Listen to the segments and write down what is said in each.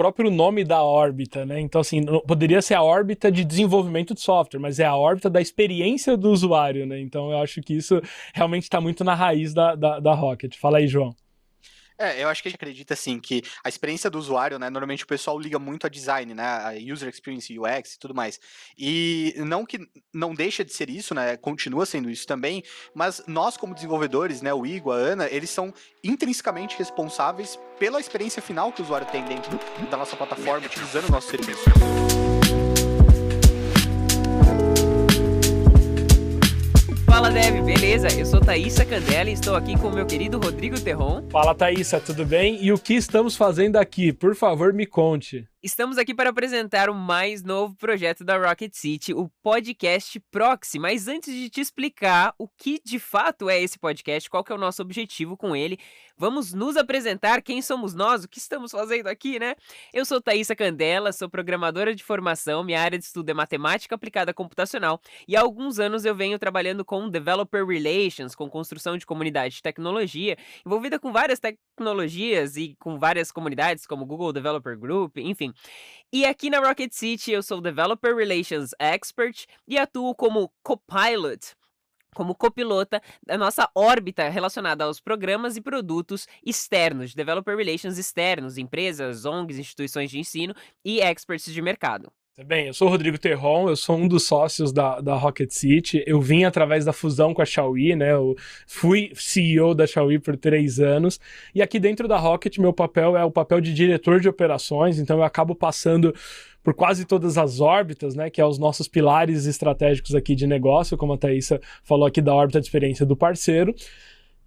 próprio nome da órbita, né? Então, assim, poderia ser a órbita de desenvolvimento de software, mas é a órbita da experiência do usuário, né? Então, eu acho que isso realmente está muito na raiz da, da, da Rocket. Fala aí, João. É, eu acho que a gente acredita assim que a experiência do usuário, né, normalmente o pessoal liga muito a design, né, a user experience, UX e tudo mais. E não que não deixa de ser isso, né, continua sendo isso também, mas nós como desenvolvedores, né, o Igor, a Ana, eles são intrinsecamente responsáveis pela experiência final que o usuário tem dentro da nossa plataforma utilizando o nosso serviço. Fala Dev, beleza? Eu sou Thaísa Candela e estou aqui com o meu querido Rodrigo Terron. Fala Thaísa, tudo bem? E o que estamos fazendo aqui? Por favor, me conte. Estamos aqui para apresentar o mais novo projeto da Rocket City, o podcast Proxy. Mas antes de te explicar o que de fato é esse podcast, qual que é o nosso objetivo com ele, vamos nos apresentar quem somos nós, o que estamos fazendo aqui, né? Eu sou Thaisa Candela, sou programadora de formação, minha área de estudo é matemática aplicada computacional e há alguns anos eu venho trabalhando com Developer Relations, com construção de comunidade de tecnologia, envolvida com várias tecnologias e com várias comunidades como Google Developer Group, enfim. E aqui na Rocket City eu sou Developer Relations Expert e atuo como copilot como copilota da nossa órbita relacionada aos programas e produtos externos, developer relations externos, empresas, ONGs, instituições de ensino e experts de mercado. Bem, eu sou o Rodrigo Terron, eu sou um dos sócios da, da Rocket City. Eu vim através da fusão com a Xiaomi, né? Eu fui CEO da Xiaomi por três anos. E aqui dentro da Rocket, meu papel é o papel de diretor de operações, então eu acabo passando por quase todas as órbitas, né, que é os nossos pilares estratégicos aqui de negócio, como a Thaisa falou aqui da órbita de experiência do parceiro.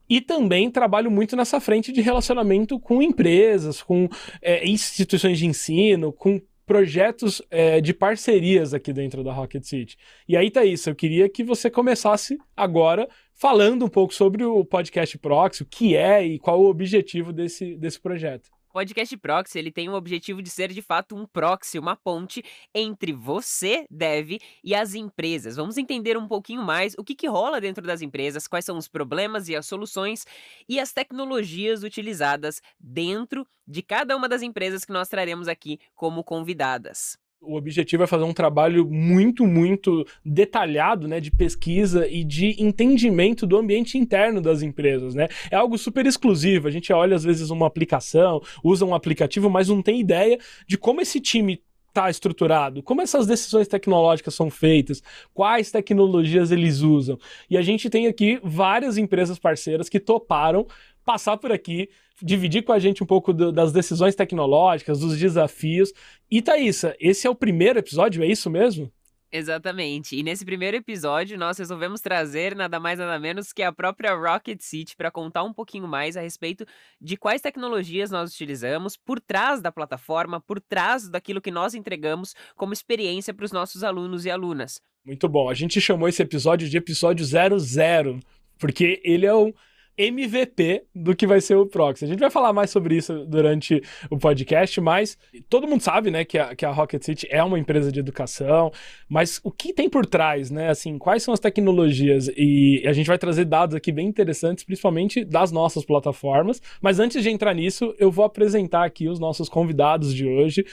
E também trabalho muito nessa frente de relacionamento com empresas, com é, instituições de ensino, com projetos é, de parcerias aqui dentro da Rocket City. E aí, Thaís, eu queria que você começasse agora falando um pouco sobre o podcast Proxy, o que é e qual o objetivo desse, desse projeto podcast proxy ele tem o objetivo de ser de fato um proxy, uma ponte entre você, dev, e as empresas. Vamos entender um pouquinho mais o que, que rola dentro das empresas, quais são os problemas e as soluções e as tecnologias utilizadas dentro de cada uma das empresas que nós traremos aqui como convidadas o objetivo é fazer um trabalho muito, muito detalhado, né, de pesquisa e de entendimento do ambiente interno das empresas, né? É algo super exclusivo. A gente olha às vezes uma aplicação, usa um aplicativo, mas não tem ideia de como esse time está estruturado, como essas decisões tecnológicas são feitas, quais tecnologias eles usam. E a gente tem aqui várias empresas parceiras que toparam passar por aqui, dividir com a gente um pouco do, das decisões tecnológicas, dos desafios. E Thaisa, esse é o primeiro episódio, é isso mesmo? Exatamente. E nesse primeiro episódio, nós resolvemos trazer nada mais nada menos que a própria Rocket City para contar um pouquinho mais a respeito de quais tecnologias nós utilizamos por trás da plataforma, por trás daquilo que nós entregamos como experiência para os nossos alunos e alunas. Muito bom. A gente chamou esse episódio de episódio 00, porque ele é um MVP do que vai ser o Proxy. A gente vai falar mais sobre isso durante o podcast, mas todo mundo sabe, né, que a, que a Rocket City é uma empresa de educação, mas o que tem por trás, né, assim, quais são as tecnologias e a gente vai trazer dados aqui bem interessantes, principalmente das nossas plataformas, mas antes de entrar nisso, eu vou apresentar aqui os nossos convidados de hoje.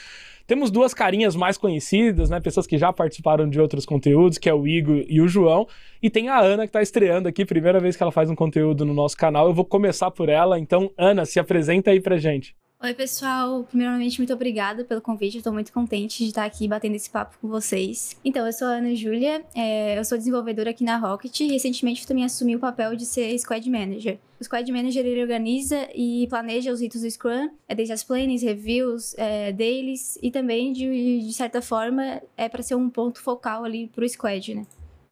Temos duas carinhas mais conhecidas, né? Pessoas que já participaram de outros conteúdos, que é o Igor e o João. E tem a Ana que está estreando aqui, primeira vez que ela faz um conteúdo no nosso canal. Eu vou começar por ela. Então, Ana, se apresenta aí pra gente. Oi, pessoal. Primeiramente, muito obrigada pelo convite. Eu tô muito contente de estar aqui batendo esse papo com vocês. Então, eu sou a Ana Júlia, é, eu sou desenvolvedora aqui na Rocket e recentemente também assumi o papel de ser Squad Manager. O Squad Manager, ele organiza e planeja os ritos do Scrum, é desde as plannings, reviews, é, dailies e também, de, de certa forma, é para ser um ponto focal ali pro Squad, né?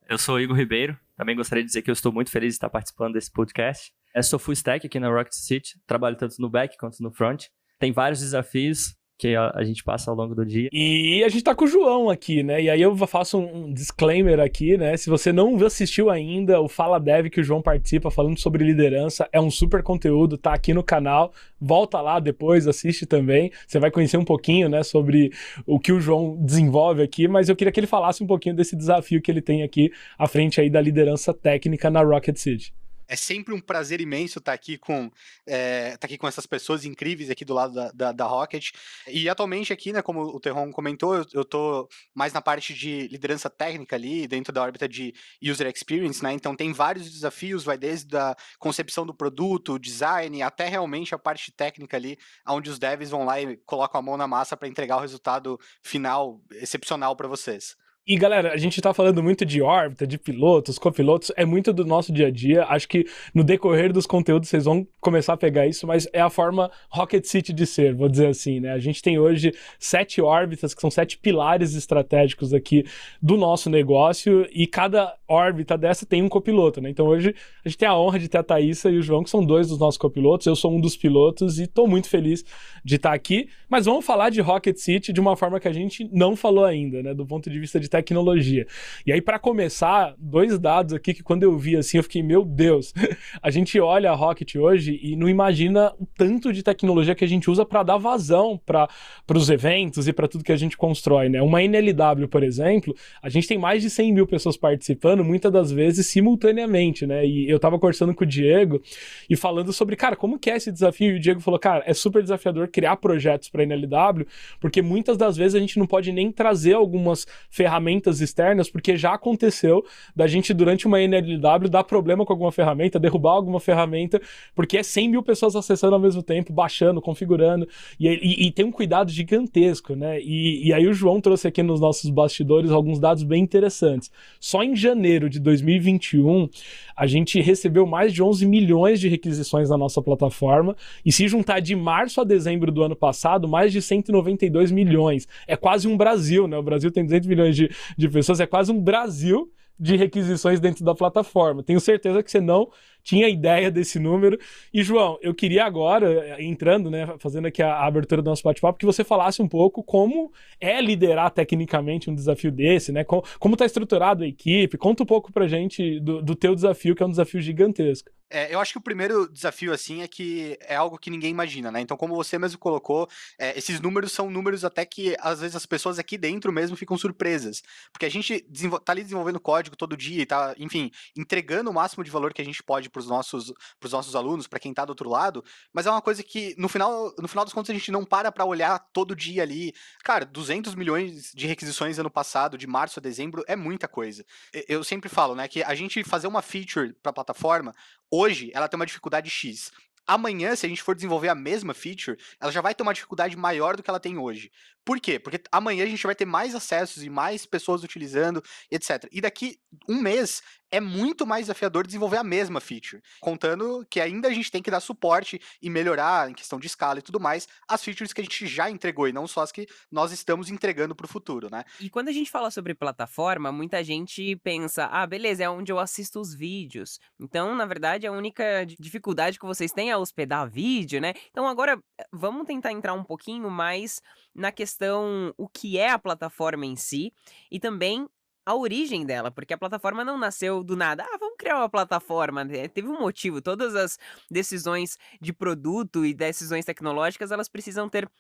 Eu sou Igor Ribeiro, também gostaria de dizer que eu estou muito feliz de estar participando desse podcast. Eu sou full stack aqui na Rocket City, trabalho tanto no back quanto no front tem vários desafios que a, gente passa ao longo do dia. E a gente tá com o João aqui, né? E aí eu faço um disclaimer aqui, né? Se você não assistiu ainda o Fala Dev que o João participa falando sobre liderança, é um super conteúdo, tá aqui no canal. Volta lá depois, assiste também. Você vai conhecer um pouquinho, né, sobre o que o João desenvolve aqui, mas eu queria que ele falasse um pouquinho desse desafio que ele tem aqui à frente aí da liderança técnica na Rocket City. É sempre um prazer imenso estar aqui com, é, aqui com essas pessoas incríveis aqui do lado da, da, da Rocket. E atualmente aqui, né, como o Terron comentou, eu, eu tô mais na parte de liderança técnica ali, dentro da órbita de user experience, né? Então tem vários desafios, vai desde a concepção do produto, design, até realmente a parte técnica ali, onde os devs vão lá e colocam a mão na massa para entregar o resultado final excepcional para vocês. E galera, a gente tá falando muito de órbita, de pilotos, copilotos, é muito do nosso dia a dia. Acho que no decorrer dos conteúdos vocês vão começar a pegar isso, mas é a forma Rocket City de ser, vou dizer assim, né? A gente tem hoje sete órbitas, que são sete pilares estratégicos aqui do nosso negócio, e cada órbita dessa tem um copiloto, né? Então hoje a gente tem a honra de ter a Thaísa e o João, que são dois dos nossos copilotos. Eu sou um dos pilotos e tô muito feliz de estar aqui. Mas vamos falar de Rocket City de uma forma que a gente não falou ainda, né? Do ponto de vista de tecnologia. E aí, para começar, dois dados aqui que quando eu vi assim, eu fiquei, meu Deus, a gente olha a Rocket hoje e não imagina o tanto de tecnologia que a gente usa para dar vazão para os eventos e para tudo que a gente constrói, né? Uma NLW, por exemplo, a gente tem mais de 100 mil pessoas participando, muitas das vezes simultaneamente, né? E eu tava conversando com o Diego e falando sobre, cara, como que é esse desafio? E o Diego falou, cara, é super desafiador criar projetos para NLW, porque muitas das vezes a gente não pode nem trazer algumas ferramentas ferramentas externas, porque já aconteceu da gente, durante uma NLW, dar problema com alguma ferramenta, derrubar alguma ferramenta, porque é 100 mil pessoas acessando ao mesmo tempo, baixando, configurando, e, e, e tem um cuidado gigantesco, né? E, e aí o João trouxe aqui nos nossos bastidores alguns dados bem interessantes. Só em janeiro de 2021, a gente recebeu mais de 11 milhões de requisições na nossa plataforma, e se juntar de março a dezembro do ano passado, mais de 192 milhões. É quase um Brasil, né? O Brasil tem 200 milhões de, de pessoas, é quase um Brasil de requisições dentro da plataforma. Tenho certeza que você não tinha ideia desse número. E, João, eu queria agora, entrando, né, fazendo aqui a, abertura do nosso bate-papo, que você falasse um pouco como é liderar tecnicamente um desafio desse, né? Como está estruturado a equipe. Conta um pouco pra gente do, do teu desafio, que é um desafio gigantesco. É, eu acho que o primeiro desafio, assim, é que é algo que ninguém imagina, né? Então, como você mesmo colocou, é, esses números são números até que, às vezes, as pessoas aqui dentro mesmo ficam surpresas. Porque a gente tá ali desenvolvendo código todo dia e tá, enfim, entregando o máximo de valor que a gente pode pros nossos, pros nossos alunos, para quem tá do outro lado, mas é uma coisa que, no final, no final dos contos, a gente não para pra olhar todo dia ali. Cara, 200 milhões de requisições ano passado, de março a dezembro, é muita coisa. Eu sempre falo, né, que a gente fazer uma feature pra plataforma, Hoje, ela tem uma dificuldade X. Amanhã, se a gente for desenvolver a mesma feature, ela já vai ter uma dificuldade maior do que ela tem hoje. Por quê? Porque amanhã a gente vai ter mais acessos e mais pessoas utilizando, etc. E daqui um mês é muito mais desafiador desenvolver a mesma feature, contando que ainda a gente tem que dar suporte e melhorar em questão de escala e tudo mais as features que a gente já entregou e não só as que nós estamos entregando para o futuro, né? E quando a gente fala sobre plataforma, muita gente pensa, ah, beleza, é onde eu assisto os vídeos. Então, na verdade, a única dificuldade que vocês têm é hospedar vídeo, né? Então, agora vamos tentar entrar um pouquinho mais na questão o que é a plataforma em si e também a origem dela, porque a plataforma não nasceu do nada. Ah, vamos criar uma plataforma. Né? Teve um motivo. Todas as decisões de produto e decisões tecnológicas, elas precisam ter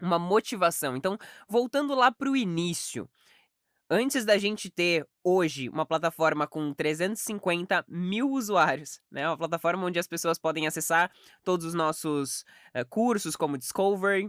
uma motivação. Então, voltando lá para o início. Antes da gente ter hoje uma plataforma com 350 mil usuários, né? Uma plataforma onde as pessoas podem acessar todos os nossos uh, cursos, como Discovery,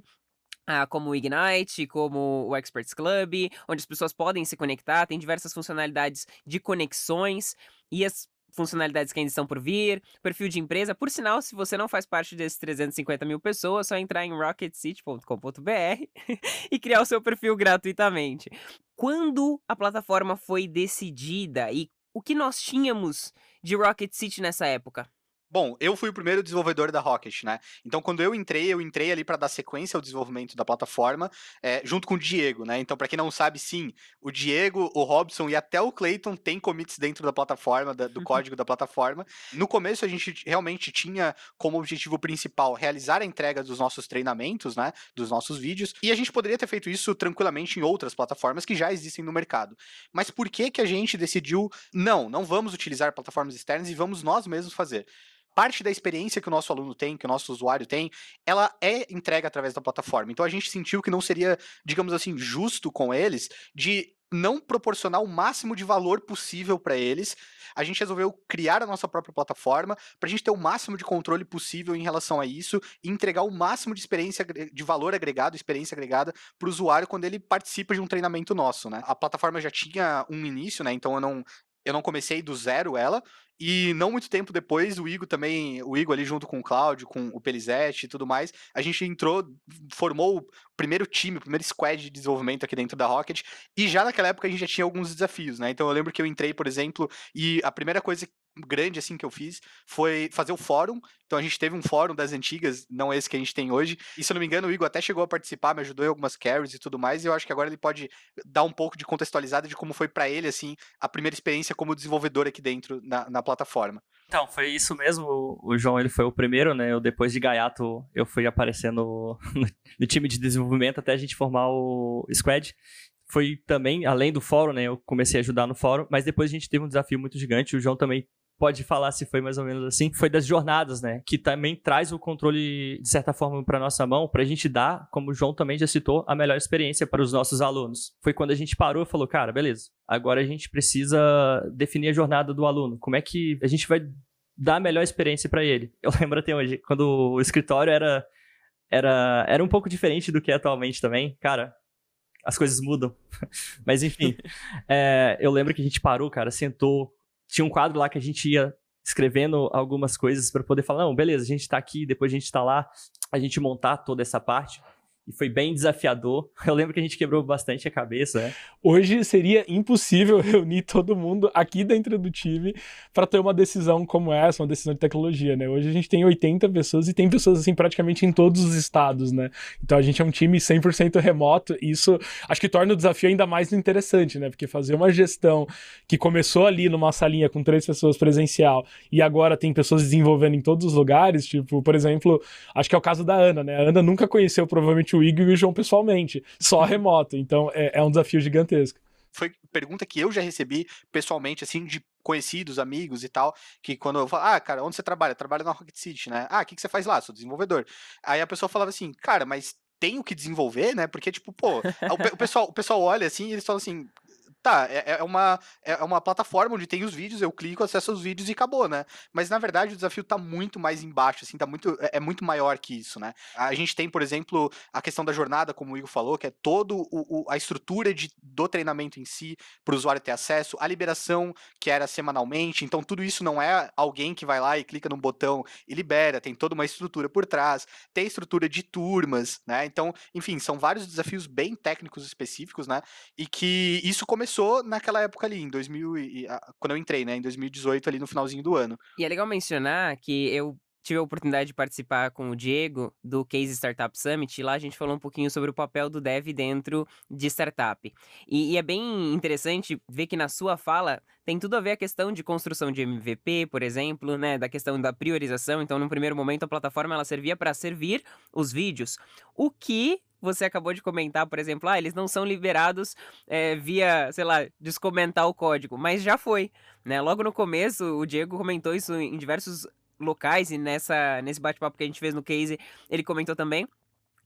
ah, como o Ignite, como o Experts Club, onde as pessoas podem se conectar, tem diversas funcionalidades de conexões e as funcionalidades que ainda estão por vir, perfil de empresa. Por sinal, se você não faz parte desses 350 mil pessoas, é só entrar em rocketcity.com.br e criar o seu perfil gratuitamente. Quando a plataforma foi decidida e o que nós tínhamos de Rocket City nessa época? Bom, eu fui o primeiro desenvolvedor da Rocket, né? Então, quando eu entrei, eu entrei ali para dar sequência ao desenvolvimento da plataforma, é, junto com o Diego, né? Então, para quem não sabe, sim, o Diego, o Robson e até o Clayton têm commits dentro da plataforma, da, do uhum. código da plataforma. No começo, a gente realmente tinha como objetivo principal realizar a entrega dos nossos treinamentos, né? Dos nossos vídeos. E a gente poderia ter feito isso tranquilamente em outras plataformas que já existem no mercado. Mas por que que a gente decidiu, não, não vamos utilizar plataformas externas e vamos nós mesmos fazer? Parte da experiência que o nosso aluno tem, que o nosso usuário tem, ela é entregue através da plataforma. Então a gente sentiu que não seria, digamos assim, justo com eles de não proporcionar o máximo de valor possível para eles, a gente resolveu criar a nossa própria plataforma para a gente ter o máximo de controle possível em relação a isso e entregar o máximo de experiência de valor agregado, experiência agregada para o usuário quando ele participa de um treinamento nosso, né? A plataforma já tinha um início, né? Então eu não eu não comecei do zero ela, e não muito tempo depois, o Igor também, o Igor ali junto com o Cláudio, com o Pelizete e tudo mais, a gente entrou, formou o primeiro time, o primeiro squad de desenvolvimento aqui dentro da Rocket, e já naquela época a gente já tinha alguns desafios, né? Então eu lembro que eu entrei, por exemplo, e a primeira coisa grande assim que eu fiz foi fazer o fórum. Então a gente teve um fórum das antigas, não esse que a gente tem hoje. E se eu não me engano, o Igor até chegou a participar, me ajudou em algumas carries e tudo mais. E eu acho que agora ele pode dar um pouco de contextualizada de como foi para ele assim a primeira experiência como desenvolvedor aqui dentro na, na plataforma. Então, foi isso mesmo. O João ele foi o primeiro, né? Eu, depois de Gaiato, eu fui aparecendo no time de desenvolvimento até a gente formar o Squad foi também, além do fórum, né? Eu comecei a ajudar no fórum, mas depois a gente teve um desafio muito gigante. O João também pode falar se foi mais ou menos assim, foi das jornadas, né? Que também traz o controle, de certa forma, para nossa mão, para a gente dar, como o João também já citou, a melhor experiência para os nossos alunos. Foi quando a gente parou e falou, cara, beleza, agora a gente precisa definir a jornada do aluno. Como é que a gente vai dar a melhor experiência para ele? Eu lembro até hoje, quando o escritório era, era, era um pouco diferente do que é atualmente também, cara. As coisas mudam. Mas enfim, é, eu lembro que a gente parou, cara, sentou, tinha um quadro lá que a gente ia escrevendo algumas coisas para poder falar, não, beleza, a gente está aqui, depois a gente está lá, a gente montar toda essa parte e foi bem desafiador. Eu lembro que a gente quebrou bastante a cabeça. Né? Hoje seria impossível reunir todo mundo aqui dentro do time para ter uma decisão como essa, uma decisão de tecnologia, né? Hoje a gente tem 80 pessoas e tem pessoas assim praticamente em todos os estados, né? Então a gente é um time 100% remoto e isso acho que torna o desafio ainda mais interessante, né? Porque fazer uma gestão que começou ali numa salinha com três pessoas presencial e agora tem pessoas desenvolvendo em todos os lugares, tipo, por exemplo, acho que é o caso da Ana, né? A Ana nunca conheceu provavelmente o Igor e o João pessoalmente, só remoto. Então é, é um desafio gigantesco foi pergunta que eu já recebi pessoalmente, assim, de conhecidos, amigos e tal, que quando eu falo, ah, cara, onde você trabalha? Trabalho na Rocket City, né? Ah, o que, que você faz lá? Sou desenvolvedor. Aí a pessoa falava assim, cara, mas tem o que desenvolver, né? Porque, tipo, pô, o, o, pessoal, o pessoal olha assim e eles falam assim, tá, é, é, uma, é uma plataforma onde tem os vídeos, eu clico, acesso aos vídeos e acabou, né? Mas na verdade o desafio tá muito mais embaixo, assim, tá muito, é, é muito maior que isso, né? A gente tem, por exemplo, a questão da jornada, como o Igor falou, que é o a estrutura de, do treinamento em si, para o usuário ter acesso, a liberação que era semanalmente, então tudo isso não é alguém que vai lá e clica num botão e libera, tem toda uma estrutura por trás, tem estrutura de turmas, né? Então, enfim, são vários desafios bem técnicos específicos, né? E que isso começou começou naquela época ali, em 2000 e, quando eu entrei, né, em 2018 ali no finalzinho do ano. E é legal mencionar que eu tive a oportunidade de participar com o Diego do Case Startup Summit e lá a gente falou um pouquinho sobre o papel do dev dentro de startup. E, e, é bem interessante ver que na sua fala tem tudo a ver a questão de construção de MVP, por exemplo, né, da questão da priorização. Então, no primeiro momento, a plataforma ela servia para servir os vídeos, o que você acabou de comentar, por exemplo, ah, eles não são liberados é, via, sei lá, descomentar o código, mas já foi, né? Logo no começo, o Diego comentou isso em diversos locais e nessa, nesse bate-papo que a gente fez no case, ele comentou também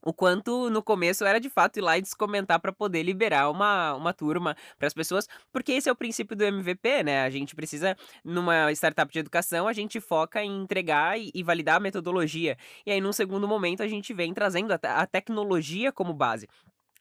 o quanto no começo era de fato ir lá e descomentar para poder liberar uma, uma turma para as pessoas, porque esse é o princípio do MVP, né? A gente precisa, numa startup de educação, a gente foca em entregar e, e validar a metodologia. E aí, num segundo momento, a gente vem trazendo a, a tecnologia como base.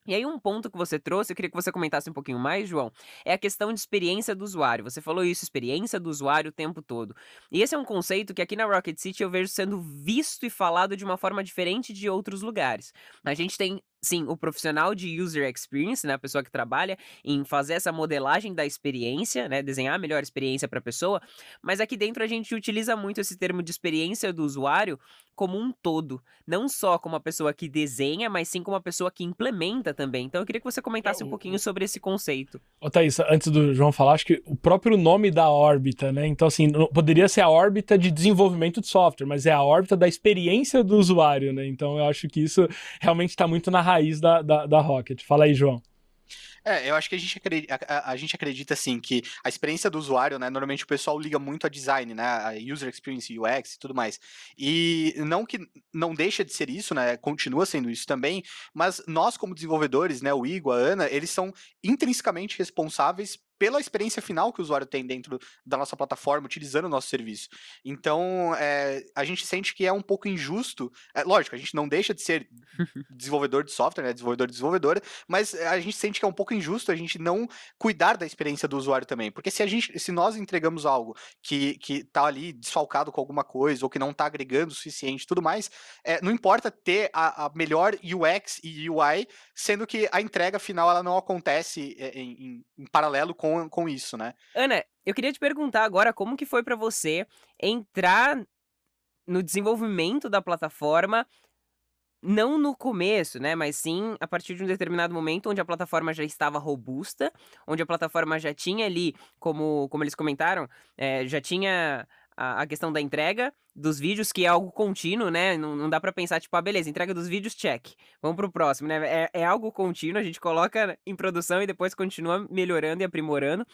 E aí, um ponto que você trouxe, eu queria que você comentasse um pouquinho mais, João, é a questão de experiência do usuário. Você falou isso, experiência do usuário o tempo todo. E esse é um conceito que aqui na Rocket City eu vejo sendo visto e falado de uma forma diferente de outros lugares. A gente tem sim, o profissional de user experience, né, a pessoa que trabalha em fazer essa modelagem da experiência, né, desenhar a melhor experiência para a pessoa, mas aqui dentro a gente utiliza muito esse termo de experiência do usuário como um todo, não só como uma pessoa que desenha, mas sim como uma pessoa que implementa também. Então eu queria que você comentasse é, um pouquinho sobre esse conceito. Ô Thaís, antes do João falar, acho que o próprio nome da órbita, né? Então assim, poderia ser a órbita de desenvolvimento de software, mas é a órbita da experiência do usuário, né? Então eu acho que isso realmente está muito na raiz da, da, da Rocket. Fala aí, João. É, eu acho que a gente, acredita, a, a, gente acredita assim que a experiência do usuário, né? Normalmente o pessoal liga muito a design, né? A user experience, UX e tudo mais. E não que não deixa de ser isso, né? Continua sendo isso também, mas nós, como desenvolvedores, né? O Igor, a Ana, eles são intrinsecamente responsáveis pela experiência final que o usuário tem dentro da nossa plataforma, utilizando o nosso serviço. Então, é, a gente sente que é um pouco injusto. É, lógico, a gente não deixa de ser desenvolvedor de software, né, desenvolvedor e desenvolvedora, mas a gente sente que é um pouco injusto a gente não cuidar da experiência do usuário também. Porque se, a gente, se nós entregamos algo que, que tá ali desfalcado com alguma coisa, ou que não está agregando o suficiente e tudo mais, é, não importa ter a, a, melhor UX e UI, sendo que a entrega final ela não acontece em, em, em paralelo com com, com isso, né? Ana, eu queria te perguntar agora como que foi para você entrar no desenvolvimento da plataforma não no começo, né, mas sim a partir de um determinado momento onde a plataforma já estava robusta, onde a plataforma já tinha ali, como, como eles comentaram, é, já tinha a, questão da entrega dos vídeos, que é algo contínuo, né? Não, não dá para pensar, tipo, ah, beleza, entrega dos vídeos, check. Vamos pro próximo, né? É, é algo contínuo, a gente coloca em produção e depois continua melhorando e aprimorando.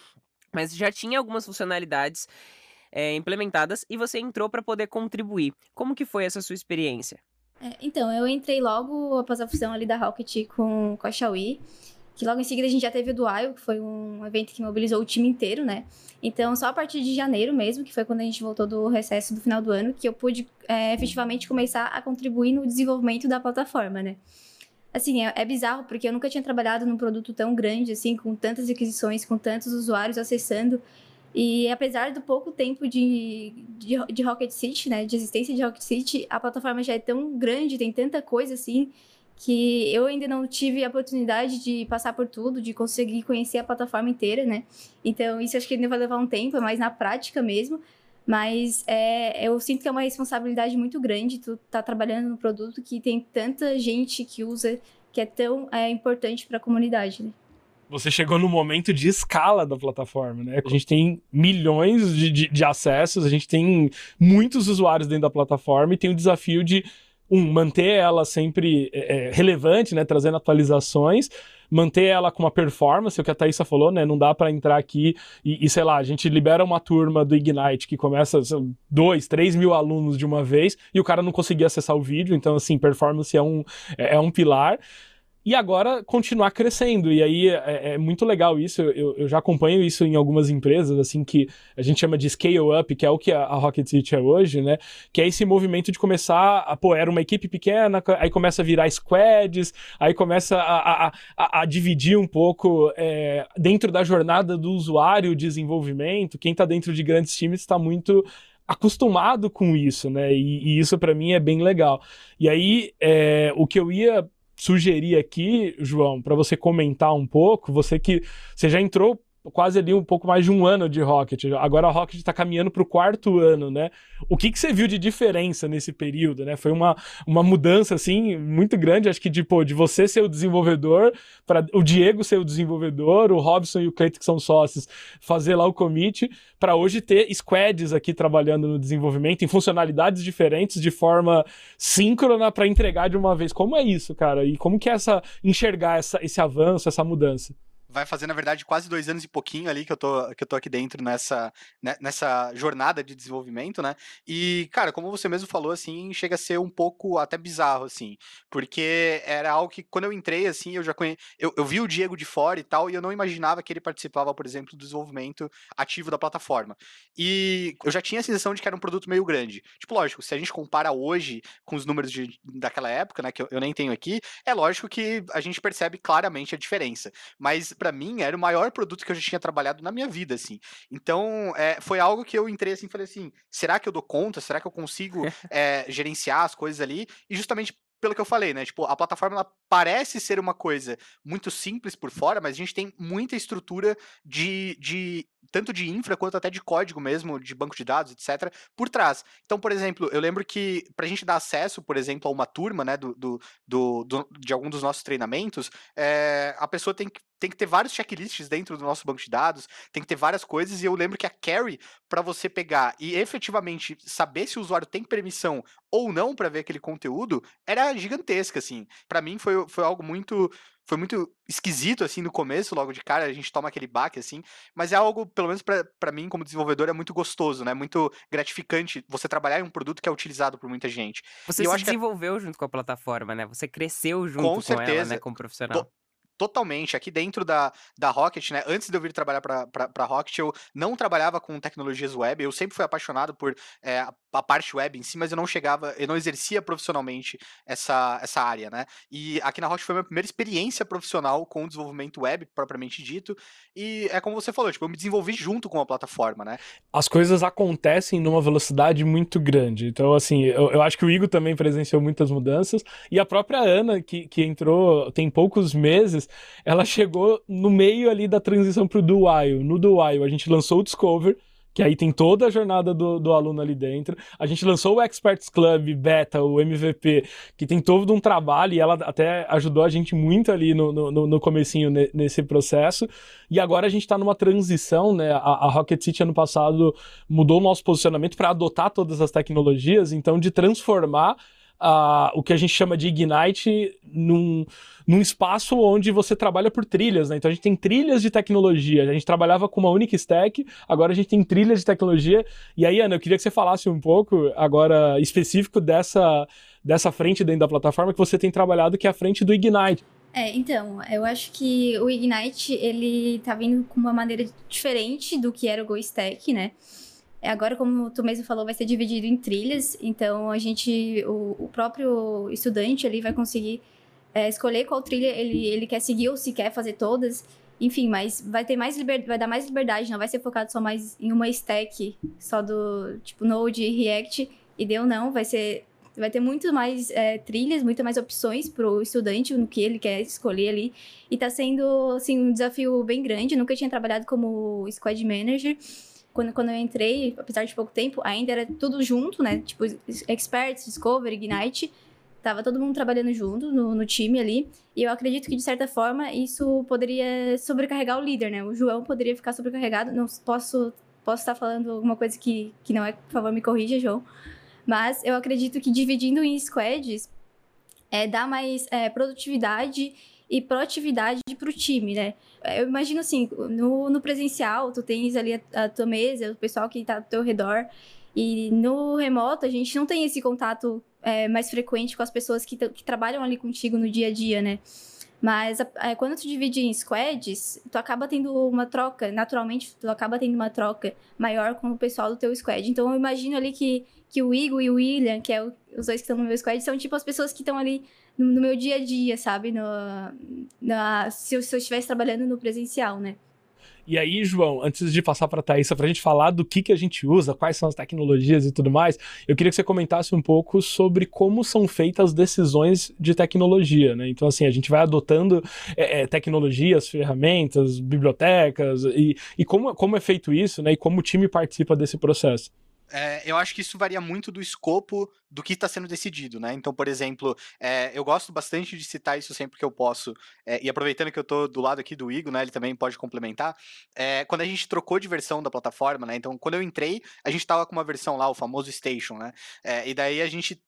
Mas já tinha algumas funcionalidades é, implementadas e você entrou para poder contribuir. Como que foi essa sua experiência? É, então, eu entrei logo após a fusão ali da Rocket com, com a Xiaomi que logo em seguida a gente já teve o Dual, que foi um evento que mobilizou o time inteiro, né? Então, só a partir de janeiro mesmo, que foi quando a gente voltou do recesso do final do ano, que eu pude é, efetivamente começar a contribuir no desenvolvimento da plataforma, né? Assim, é, é, bizarro, porque eu nunca tinha trabalhado num produto tão grande, assim, com tantas aquisições, com tantos usuários acessando. E apesar do pouco tempo de, de, de Rocket City, né, de existência de Rocket City, a plataforma já é tão grande, tem tanta coisa, assim, que eu ainda não tive a oportunidade de passar por tudo, de conseguir conhecer a plataforma inteira, né? Então, isso acho que ainda vai levar um tempo, é mais na prática mesmo. Mas é, eu sinto que é uma responsabilidade muito grande tu tá trabalhando no produto que tem tanta gente que usa, que é tão é, importante para a comunidade, né? Você chegou no momento de escala da plataforma, né? A gente tem milhões de, de, de acessos, a gente tem muitos usuários dentro da plataforma e tem o desafio de um, manter ela sempre é, é, relevante, né, trazendo atualizações, manter ela com uma performance, o que a Thaisa falou, né, não dá para entrar aqui e, e, sei lá, a gente libera uma turma do Ignite que começa dois, três mil alunos de uma vez e o cara não conseguia acessar o vídeo, então assim, performance é um, é, é um pilar e agora continuar crescendo. E aí é, é muito legal isso. Eu, eu, já acompanho isso em algumas empresas, assim, que a gente chama de scale up, que é o que a, Rocket City é hoje, né? Que é esse movimento de começar a, pô, era uma equipe pequena, aí começa a virar squads, aí começa a, a, a, a dividir um pouco é, dentro da jornada do usuário o desenvolvimento. Quem está dentro de grandes times está muito acostumado com isso, né? E, e isso para mim é bem legal. E aí, é, o que eu ia sugerir aqui, João, para você comentar um pouco, você que você já entrou quase ali um pouco mais de um ano de Rocket. Agora a Rocket está caminhando para o quarto ano, né? O que, que você viu de diferença nesse período, né? Foi uma, uma mudança, assim, muito grande, acho que de, pô, de você ser o desenvolvedor, para o Diego ser o desenvolvedor, o Robson e o Cleiton, que são sócios, fazer lá o commit, para hoje ter squads aqui trabalhando no desenvolvimento em funcionalidades diferentes, de forma síncrona, para entregar de uma vez. Como é isso, cara? E como que é essa, enxergar essa, esse avanço, essa mudança? Vai fazer, na verdade, quase dois anos e pouquinho ali que eu tô, que eu tô aqui dentro nessa, né, nessa jornada de desenvolvimento, né? E, cara, como você mesmo falou, assim, chega a ser um pouco até bizarro, assim, porque era algo que quando eu entrei, assim, eu já conhe... eu, eu vi o Diego de fora e tal, e eu não imaginava que ele participava, por exemplo, do desenvolvimento ativo da plataforma. E eu já tinha a sensação de que era um produto meio grande. Tipo, lógico, se a gente compara hoje com os números de, daquela época, né, que eu, eu nem tenho aqui, é lógico que a gente percebe claramente a diferença. Mas para mim era o maior produto que eu já tinha trabalhado na minha vida, assim. Então, é, foi algo que eu entrei assim, falei assim, será que eu dou conta? Será que eu consigo é, gerenciar as coisas ali? E justamente pelo que eu falei, né? Tipo, a plataforma ela parece ser uma coisa muito simples por fora, mas a gente tem muita estrutura de, de tanto de infra quanto até de código mesmo, de banco de dados, etc., por trás. Então, por exemplo, eu lembro que para a gente dar acesso, por exemplo, a uma turma, né, do, do, do, do de algum dos nossos treinamentos, é, a pessoa tem que tem que ter vários checklists dentro do nosso banco de dados, tem que ter várias coisas, e eu lembro que a carry, para você pegar e efetivamente saber se o usuário tem permissão ou não para ver aquele conteúdo, era gigantesca, assim. Para mim foi, foi algo muito foi muito esquisito, assim, no começo, logo de cara, a gente toma aquele baque, assim, mas é algo, pelo menos para mim, como desenvolvedor, é muito gostoso, né? Muito gratificante você trabalhar em um produto que é utilizado por muita gente. Você e se desenvolveu que... junto com a plataforma, né? Você cresceu junto com, com certeza. ela, né? Como profissional. Totalmente. Aqui dentro da, da Rocket, né? Antes de eu vir trabalhar para a Rocket, eu não trabalhava com tecnologias web. Eu sempre fui apaixonado por é, a parte web em si, mas eu não chegava, eu não exercia profissionalmente essa, essa área, né? E aqui na Rocket foi a minha primeira experiência profissional com o desenvolvimento web, propriamente dito. E é como você falou, tipo, eu me desenvolvi junto com a plataforma, né? As coisas acontecem numa velocidade muito grande. Então, assim, eu, eu acho que o Igor também presenciou muitas mudanças. E a própria Ana, que, que entrou tem poucos meses, ela chegou no meio ali da transição pro Dual. No Dual, a gente lançou o Discover que aí tem toda a jornada do, do aluno ali dentro. A gente lançou o Experts Club Beta, o MVP, que tem todo um trabalho e ela até ajudou a gente muito ali no, no, no comecinho ne, nesse processo. E agora a gente está numa transição, né? A, a, Rocket City ano passado mudou o nosso posicionamento para adotar todas as tecnologias, então de transformar o que a gente chama de Ignite num, num espaço onde você trabalha por trilhas, né? Então a gente tem trilhas de tecnologia. A gente trabalhava com uma única stack, agora a gente tem trilhas de tecnologia. E aí, Ana, eu queria que você falasse um pouco agora específico dessa, dessa frente dentro da plataforma que você tem trabalhado, que é a frente do Ignite. É, então, eu acho que o Ignite, ele tá vindo com uma maneira diferente do que era o GoStack, né? É, agora, como tu mesmo falou, vai ser dividido em trilhas, então a gente, o, o próprio estudante ali vai conseguir é, escolher qual trilha ele, ele quer seguir ou se quer fazer todas. Enfim, mas vai ter mais liberdade, vai dar mais liberdade, não vai ser focado só mais em uma stack, só do tipo Node React, e deu não, vai ser vai ter muito mais é, trilhas, muito mais opções para o estudante no que ele quer escolher ali. E está sendo, assim, um desafio bem grande. Eu nunca tinha trabalhado como Squad Manager quando, quando eu entrei, apesar de pouco tempo, ainda era tudo junto, né? Tipo, Experts, Discovery, Ignite. Tava todo mundo trabalhando junto no, no time ali. E eu acredito que, de certa forma, isso poderia sobrecarregar o líder, né? O João poderia ficar sobrecarregado. Não posso, posso estar falando alguma coisa que, que não é, por favor, me corrija, João. Mas eu acredito que dividindo em squads é, dá mais é, produtividade e proatividade para o time, né? Eu imagino assim, no, no presencial, tu tens ali a, a tua mesa, o pessoal que está ao teu redor, e no remoto a gente não tem esse contato é, mais frequente com as pessoas que, que trabalham ali contigo no dia a dia, né? Mas é, quando tu divide em squads, tu acaba tendo uma troca, naturalmente, tu acaba tendo uma troca maior com o pessoal do teu squad. Então eu imagino ali que, que o Igor e o William, que é o, os dois que estão no meu squad, são tipo as pessoas que estão ali no, no, meu dia a dia, sabe? No, na, se, eu, se eu estivesse trabalhando no presencial, né? E aí, João, antes de passar para a Thaís, para a gente falar do que, que a gente usa, quais são as tecnologias e tudo mais, eu queria que você comentasse um pouco sobre como são feitas as decisões de tecnologia, né? Então, assim, a gente vai adotando é, é, tecnologias, ferramentas, bibliotecas, e, e como, como é feito isso, né? E como o time participa desse processo. É, eu acho que isso varia muito do escopo do que está sendo decidido, né? Então, por exemplo, é, eu gosto bastante de citar isso sempre que eu posso, é, e aproveitando que eu estou do lado aqui do Igor, né? Ele também pode complementar. quando a gente trocou de versão da plataforma, né? Então, quando eu entrei, a gente estava com uma versão lá, o famoso Station, né? e daí a gente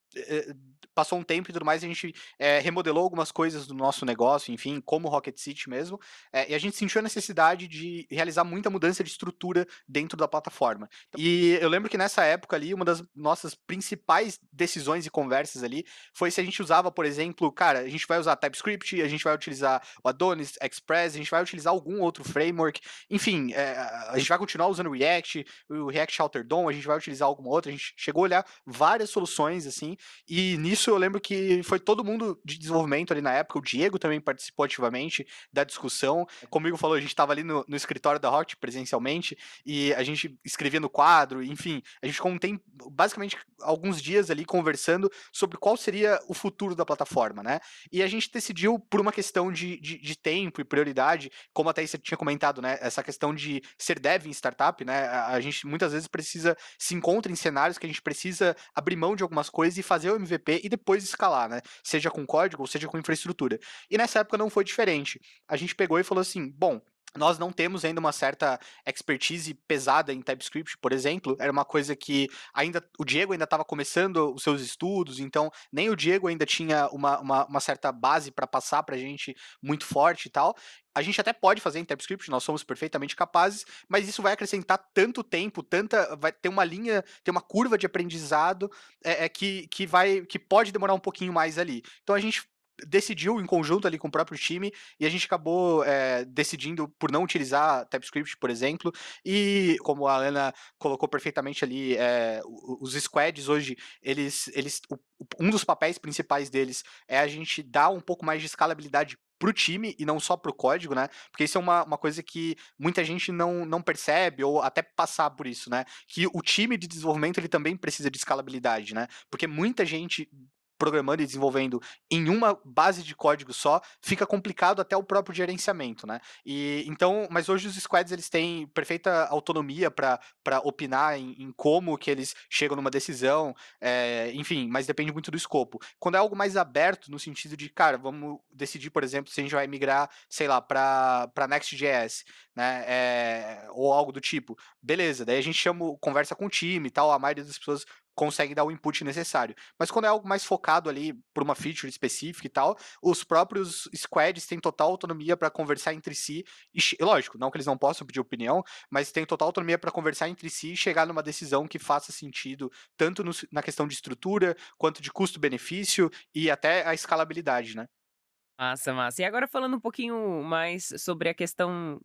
passou um tempo e tudo mais, a gente é, remodelou algumas coisas do nosso negócio, enfim, como Rocket City mesmo, é, e a gente sentiu a necessidade de realizar muita mudança de estrutura dentro da plataforma. E eu lembro que nessa época ali, uma das nossas principais decisões e conversas ali foi se a gente usava, por exemplo, cara, a gente vai usar TypeScript, a gente vai utilizar o Adonis Express, a gente vai utilizar algum outro framework, enfim, é, a gente vai continuar usando o React, o React Shelter DOM, a gente vai utilizar alguma outra, a gente chegou a olhar várias soluções, assim, e nisso eu lembro que foi todo mundo de desenvolvimento ali na época, o Diego também participou ativamente da discussão. Comigo falou, a gente estava ali no, no, escritório da Hot presencialmente e a gente escrevia no quadro, enfim, a gente contém basicamente alguns dias ali conversando sobre qual seria o futuro da plataforma, né? E a gente decidiu por uma questão de, de, de tempo e prioridade, como até você tinha comentado, né? Essa questão de ser dev em startup, né? A gente muitas vezes precisa se encontra em cenários que a gente precisa abrir mão de algumas coisas e fazer o MVP e depois escalar, né? Seja com código ou seja com infraestrutura. E nessa época não foi diferente. A gente pegou e falou assim: bom, nós não temos ainda uma certa expertise pesada em TypeScript, por exemplo. Era uma coisa que ainda o Diego ainda estava começando os seus estudos, então nem o Diego ainda tinha uma, uma, uma certa base para passar para a gente muito forte e tal. A gente até pode fazer em TypeScript, nós somos perfeitamente capazes, mas isso vai acrescentar tanto tempo, tanta, vai ter uma linha, ter uma curva de aprendizado é, é que, que vai, que pode demorar um pouquinho mais ali. Então a gente decidiu em conjunto ali com o próprio time e a gente acabou é, decidindo por não utilizar TypeScript, por exemplo. E como a Ana colocou perfeitamente ali, é, os squads hoje, eles, eles, um dos papéis principais deles é a gente dar um pouco mais de escalabilidade para o time e não só para o código, né? Porque isso é uma, uma coisa que muita gente não, não percebe ou até passar por isso, né? Que o time de desenvolvimento ele também precisa de escalabilidade, né? Porque muita gente programando e desenvolvendo em uma base de código só, fica complicado até o próprio gerenciamento, né? E então, mas hoje os squads eles têm perfeita autonomia para opinar em, em, como que eles chegam numa decisão, é, enfim, mas depende muito do escopo. Quando é algo mais aberto no sentido de, cara, vamos decidir, por exemplo, se a gente vai migrar, sei lá, para Next.js, né? É, ou algo do tipo. Beleza, daí a gente chama, conversa com o time e tal, a maioria das pessoas consegue dar o input necessário. Mas quando é algo mais focado ali por uma feature específica e tal, os próprios squads têm total autonomia para conversar entre si. E, lógico, não que eles não possam pedir opinião, mas têm total autonomia para conversar entre si e chegar numa decisão que faça sentido, tanto no, na questão de estrutura, quanto de custo-benefício e até a escalabilidade, né? Massa, massa. E agora falando um pouquinho mais sobre a questão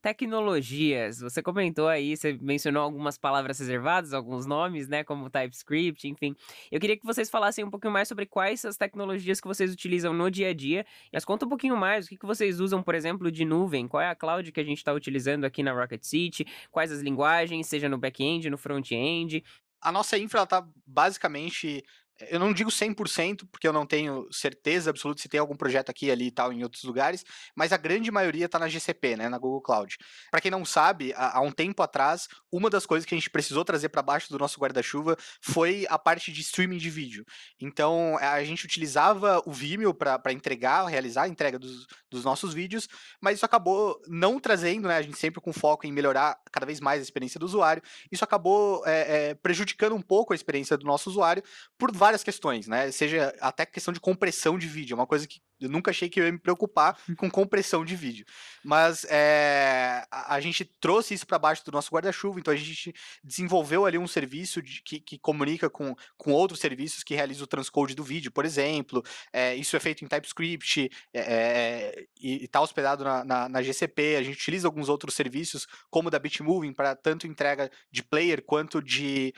Tecnologias, você comentou aí, você mencionou algumas palavras reservadas, alguns nomes, né, como TypeScript, enfim. Eu queria que vocês falassem um pouquinho mais sobre quais as tecnologias que vocês utilizam no dia a dia. E as conta um pouquinho mais, o que, que vocês usam, por exemplo, de nuvem, qual é a cloud que a gente está utilizando aqui na Rocket City, quais as linguagens, seja no back-end, no front-end. A nossa infra está basicamente eu não digo 100%, porque eu não tenho certeza absoluta se tem algum projeto aqui, ali e tal, em outros lugares, mas a grande maioria está na GCP, né, na Google Cloud. Para quem não sabe, há, um tempo atrás, uma das coisas que a gente precisou trazer para baixo do nosso guarda-chuva foi a parte de streaming de vídeo. Então, a gente utilizava o Vimeo para entregar, realizar a entrega dos, dos nossos vídeos, mas isso acabou não trazendo, né, a gente sempre com foco em melhorar cada vez mais a experiência do usuário, isso acabou é, é, prejudicando um pouco a experiência do nosso usuário por várias várias questões, né? Seja até questão de compressão de vídeo, é uma coisa que eu nunca achei que eu ia me preocupar com compressão de vídeo. Mas é, a, a, gente trouxe isso para baixo do nosso guarda-chuva, então a gente desenvolveu ali um serviço de, que, que, comunica com, com outros serviços que realizam o transcode do vídeo, por exemplo. É, isso é feito em TypeScript é, e está hospedado na, na, na, GCP. A gente utiliza alguns outros serviços, como o da Bitmoving, para tanto entrega de player quanto de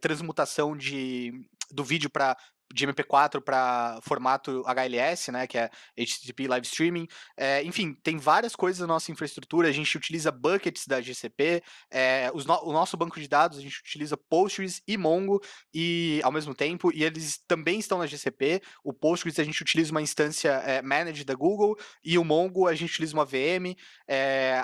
transmutação de, do vídeo para de MP4 para formato HLS, né, que é HTTP Live Streaming. É, enfim, tem várias coisas na nossa infraestrutura. A gente utiliza buckets da GCP, é, no, o nosso banco de dados a gente utiliza Postgres e Mongo e ao mesmo tempo, e eles também estão na GCP. O Postgres a gente utiliza uma instância é, managed da Google e o Mongo a gente utiliza uma VM.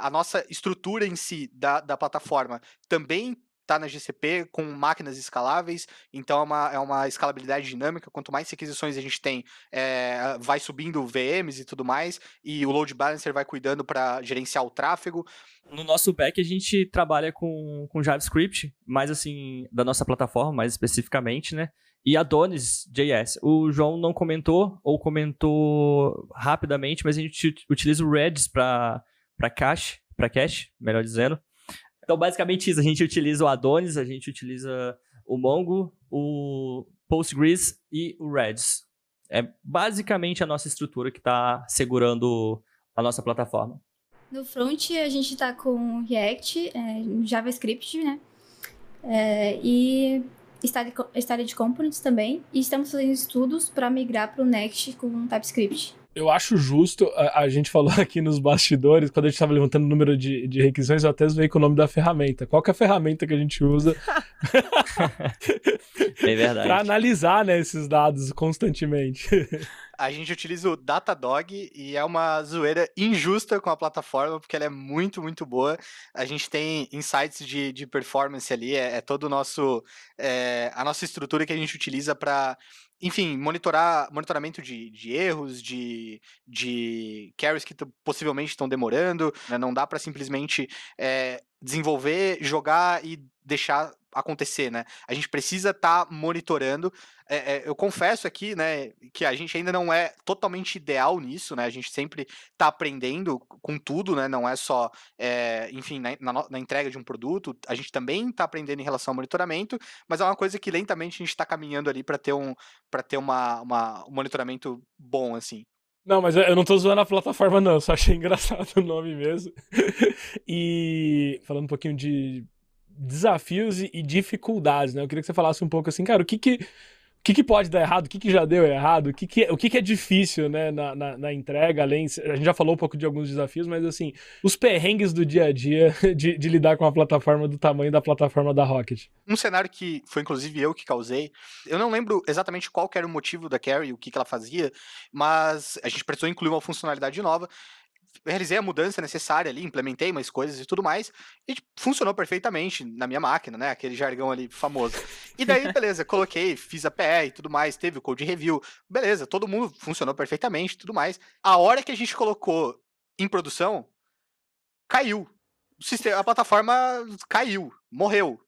a nossa estrutura em si da, da plataforma também está na GCP com máquinas escaláveis, então é uma, é uma escalabilidade dinâmica. Quanto mais requisições a gente tem, é, vai subindo VMs e tudo mais, e o load balancer vai cuidando para gerenciar o tráfego. No nosso back, a gente trabalha com, com JavaScript, mais assim, da nossa plataforma, mais especificamente, né? E Adonis JS. O João não comentou, ou comentou rapidamente, mas a gente utiliza o Redis para cache, para cache, melhor dizendo. Então, basicamente isso. A gente utiliza o Adonis, a gente utiliza o Mongo, o Postgres e o Redis. É basicamente a nossa estrutura que está segurando a nossa plataforma. No front, a gente está com React, é, JavaScript, né? É, e Started Components também. E estamos fazendo estudos para migrar para o Next com TypeScript eu acho justo, a, a, gente falou aqui nos bastidores, quando a gente estava levantando o número de, de requisições, eu até veio com o nome da ferramenta. Qual que é a ferramenta que a gente usa? é verdade. para analisar né, esses dados constantemente. A gente utiliza o Datadog e é uma zoeira injusta com a plataforma, porque ela é muito, muito boa. A gente tem insights de, de performance ali, é, é todo o nosso. É, a nossa estrutura que a gente utiliza para enfim, monitorar monitoramento de, de erros, de, de carries que possivelmente estão demorando. Né? Não dá para simplesmente é, desenvolver, jogar e deixar acontecer, né? A gente precisa estar tá monitorando. É, é, eu confesso aqui, né, que a gente ainda não é totalmente ideal nisso, né? A gente sempre está aprendendo com tudo, né? Não é só, é, enfim, na, na, na, entrega de um produto. A gente também está aprendendo em relação ao monitoramento, mas é uma coisa que lentamente a gente está caminhando ali para ter um para ter uma, uma, um monitoramento bom, assim. Não, mas eu não tô zoando a plataforma, não. Só achei engraçado o nome mesmo. e falando um pouquinho de desafios e, dificuldades, né? Eu queria que você falasse um pouco assim, cara, o que que, o que, que pode dar errado, o que, que já deu errado, o que, que, o que, que é difícil, né, na, na, na, entrega, além, a gente já falou um pouco de alguns desafios, mas assim, os perrengues do dia a dia de, de lidar com a plataforma do tamanho da plataforma da Rocket. Um cenário que foi inclusive eu que causei, eu não lembro exatamente qual era o motivo da Carrie, o que, que ela fazia, mas a gente precisou incluir uma funcionalidade nova, realizei a mudança necessária ali, implementei mais coisas e tudo mais, e tipo, funcionou perfeitamente na minha máquina, né? Aquele jargão ali famoso. E daí, beleza, coloquei, fiz a PR e tudo mais, teve o code review, beleza, todo mundo funcionou perfeitamente e tudo mais. A hora que a gente colocou em produção, caiu. O sistema, a plataforma caiu, morreu.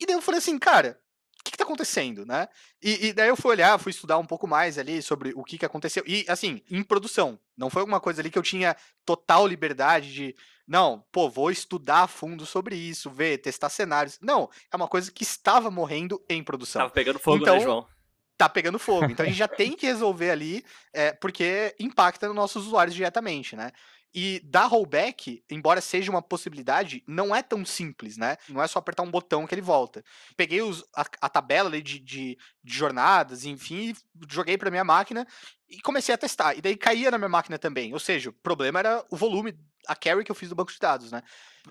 E daí eu falei assim, cara, o que, que tá acontecendo, né? E, e, daí eu fui olhar, fui estudar um pouco mais ali sobre o que, que aconteceu. E, assim, em produção. Não foi alguma coisa ali que eu tinha total liberdade de. Não, pô, vou estudar a fundo sobre isso, ver, testar cenários. Não, é uma coisa que estava morrendo em produção. Tava pegando fogo, né, então, né, João? Tá pegando fogo. Então a gente já tem que resolver ali, é, porque impacta nos nossos usuários diretamente, né? E dar rollback, embora seja uma possibilidade, não é tão simples, né? Não é só apertar um botão que ele volta. Peguei os, a, a tabela de, de, de, jornadas, enfim, joguei para minha máquina e comecei a testar. E daí caía na minha máquina também. Ou seja, o problema era o volume, a carry que eu fiz do banco de dados, né?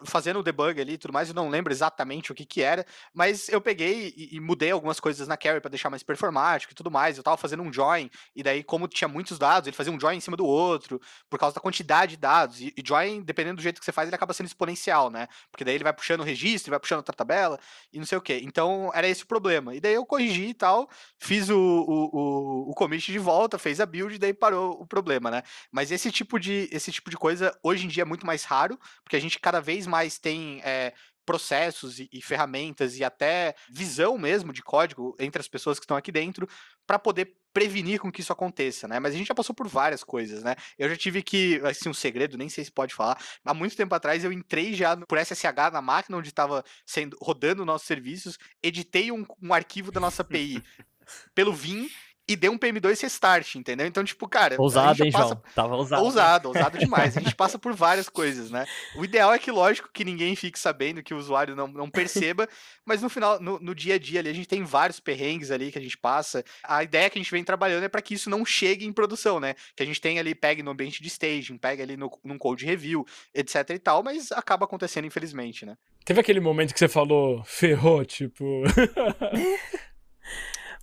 Fazendo o debug ali e tudo mais, eu não lembro exatamente o que que era, mas eu peguei e, e mudei algumas coisas na carry para deixar mais performático e tudo mais. Eu tava fazendo um join, e daí, como tinha muitos dados, ele fazia um join em cima do outro, por causa da quantidade de dados. E, e join, dependendo do jeito que você faz, ele acaba sendo exponencial, né? Porque daí ele vai puxando o registro, vai puxando outra tabela e não sei o que. Então, era esse o problema. E daí eu corrigi e tal, fiz o, o, o, o commit de volta, fez a build, e daí parou o problema, né? Mas esse tipo de, esse tipo de coisa, hoje em dia, é muito mais raro, porque a gente cada vez vez mais tem é, processos e, e, ferramentas e até visão mesmo de código entre as pessoas que estão aqui dentro para poder prevenir com que isso aconteça, né? Mas a gente já passou por várias coisas, né? Eu já tive que, assim, um segredo, nem sei se pode falar, há muito tempo atrás eu entrei já por SSH na máquina onde estava sendo rodando nossos serviços, editei um, um arquivo da nossa API pelo Vim e deu um PM2 restart, entendeu? Então, tipo, cara. Ousado, hein, passa... João? Tava ousado. Ousado, ousado demais. A gente passa por várias coisas, né? O ideal é que, lógico, que ninguém fique sabendo, que o usuário não, não perceba, mas no final, no, no, dia a dia ali, a gente tem vários perrengues ali que a gente passa. A ideia que a gente vem trabalhando é para que isso não chegue em produção, né? Que a gente tem ali, pegue no ambiente de staging, pegue ali no, num code review, etc e tal, mas acaba acontecendo, infelizmente, né? Teve aquele momento que você falou, ferrou, tipo.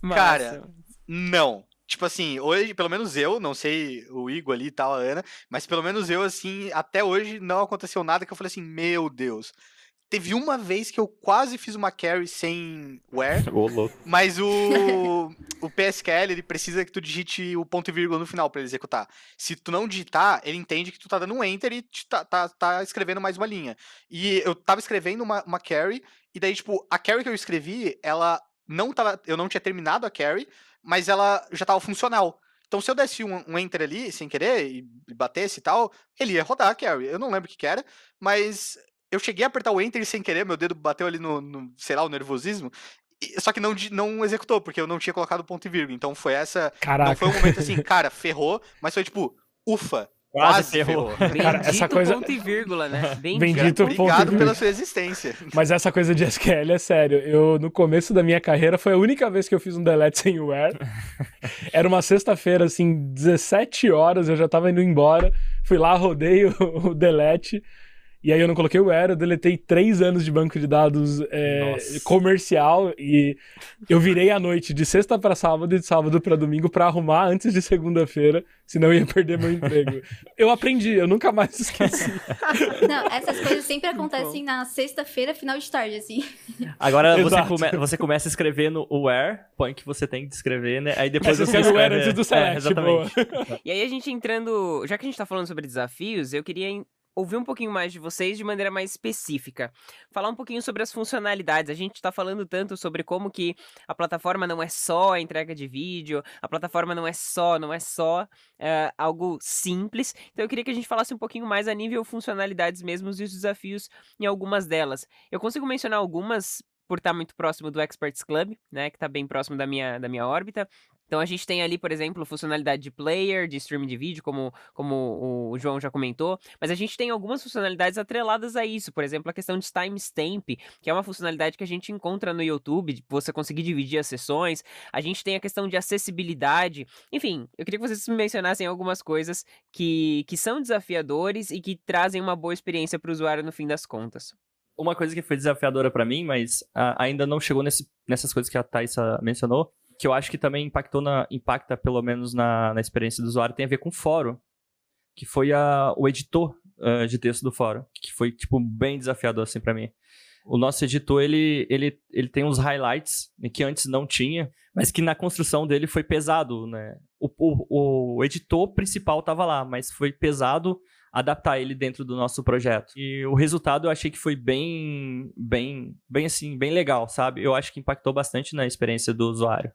Cara, não. Tipo assim, hoje, pelo menos eu, não sei o Igor ali e tal, a Ana, mas pelo menos eu, assim, até hoje não aconteceu nada que eu falei assim, meu Deus. Teve uma vez que eu quase fiz uma carry sem where, mas o, o PSQL ele precisa que tu digite o ponto e vírgula no final para ele executar. Se tu não digitar, ele entende que tu tá dando um enter e tá, tá, tá escrevendo mais uma linha. E eu tava escrevendo uma, uma carry, e daí, tipo, a carry que eu escrevi, ela não tava, eu não tinha terminado a carry, mas ela já estava funcional. Então, se eu desse um, um, enter ali, sem querer, e batesse e tal, ele ia rodar a carry. Eu não lembro o que, que era, mas eu cheguei a apertar o enter sem querer, meu dedo bateu ali no, no sei lá, o nervosismo, só que não, não executou, porque eu não tinha colocado ponto e vírgula. Então foi essa. Caraca. Não foi um momento assim, cara, ferrou, mas foi tipo, ufa, Quase, Quase ferrou. Cara, essa coisa... ponto e vírgula, né? Bendito, Bendito Obrigado pela sua existência. Mas essa coisa de SQL é sério. Eu, no começo da minha carreira, foi a única vez que eu fiz um delete sem where. Era uma sexta-feira, assim, 17 horas, eu já tava indo embora. Fui lá, rodei o, o delete. E aí eu não coloquei o where, eu deletei três anos de banco de dados é, comercial e eu virei à noite de sexta para sábado e de sábado para domingo para arrumar antes de segunda-feira, senão eu ia perder meu emprego. eu aprendi, eu nunca mais esqueci. Não, essas coisas sempre acontecem na sexta-feira, final de tarde, assim. Agora você, come, você começa a escrever no where, põe que você tem que escrever, né? Aí depois você escreve o where antes do select, é, exatamente. e aí a gente entrando, já que a gente tá falando sobre desafios, eu queria ouvir um pouquinho mais de vocês de maneira mais específica. Falar um pouquinho sobre as funcionalidades. A gente está falando tanto sobre como que a plataforma não é só a entrega de vídeo, a plataforma não é só, não é só uh, algo simples. Então eu queria que a gente falasse um pouquinho mais a nível funcionalidades mesmo e os desafios em algumas delas. Eu consigo mencionar algumas por estar muito próximo do Experts Club, né, que está bem próximo da minha, da minha órbita. Então a gente tem ali, por exemplo, funcionalidade de player, de streaming de vídeo, como, como o João já comentou, mas a gente tem algumas funcionalidades atreladas a isso, por exemplo, a questão de timestamp, que é uma funcionalidade que a gente encontra no YouTube, de você conseguir dividir as sessões. A gente tem a questão de acessibilidade. Enfim, eu queria que vocês mencionassem algumas coisas que, que são desafiadores e que trazem uma boa experiência para o usuário no fim das contas uma coisa que foi desafiadora para mim, mas ainda não chegou nesse, nessas coisas que a Thaisa mencionou, que eu acho que também impactou na, impacta pelo menos na, na experiência do usuário, tem a ver com o fórum, que foi a, o editor uh, de texto do fórum, que foi, tipo, bem desafiador, assim, para mim. O nosso editor, ele, ele, ele tem uns highlights que antes não tinha, mas que na construção dele foi pesado, né? O, o, o editor principal estava lá, mas foi pesado adaptar ele dentro do nosso projeto. E o resultado eu achei que foi bem, bem, bem assim, bem legal, sabe? Eu acho que impactou bastante na experiência do usuário.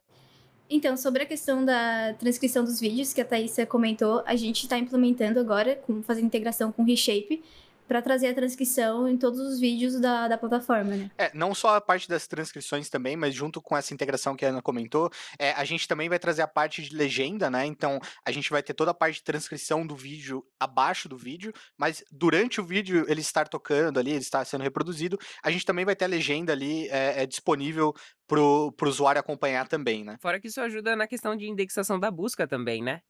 Então, sobre a questão da transcrição dos vídeos que a Thaisa comentou, a gente está implementando agora, com, fazendo integração com o Reshape, para trazer a transcrição em todos os vídeos da, da plataforma, né? É, não só a parte das transcrições também, mas junto com essa integração que a Ana comentou, é, a gente também vai trazer a parte de legenda, né? Então, a gente vai ter toda a parte de transcrição do vídeo abaixo do vídeo, mas durante o vídeo ele estar tocando ali, ele está sendo reproduzido, a gente também vai ter a legenda ali é, é disponível pro, pro usuário acompanhar também, né? Fora que isso ajuda na questão de indexação da busca também, né?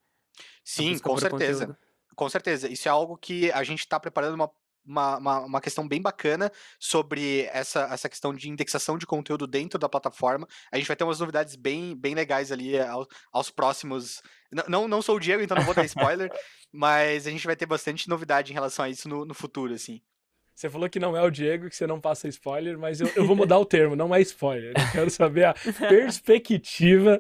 Sim, com certeza. Conteúdo. Com certeza. Isso é algo que a gente está preparando uma uma, uma, uma, questão bem bacana sobre essa, essa questão de indexação de conteúdo dentro da plataforma. A gente vai ter umas novidades bem, bem legais ali aos, aos próximos. Não, não sou o Diego, então não vou dar spoiler, mas a gente vai ter bastante novidade em relação a isso no, no futuro, assim. Você falou que não é o Diego, que você não passa spoiler, mas eu, eu vou mudar o termo, não é spoiler. Eu quero saber a perspectiva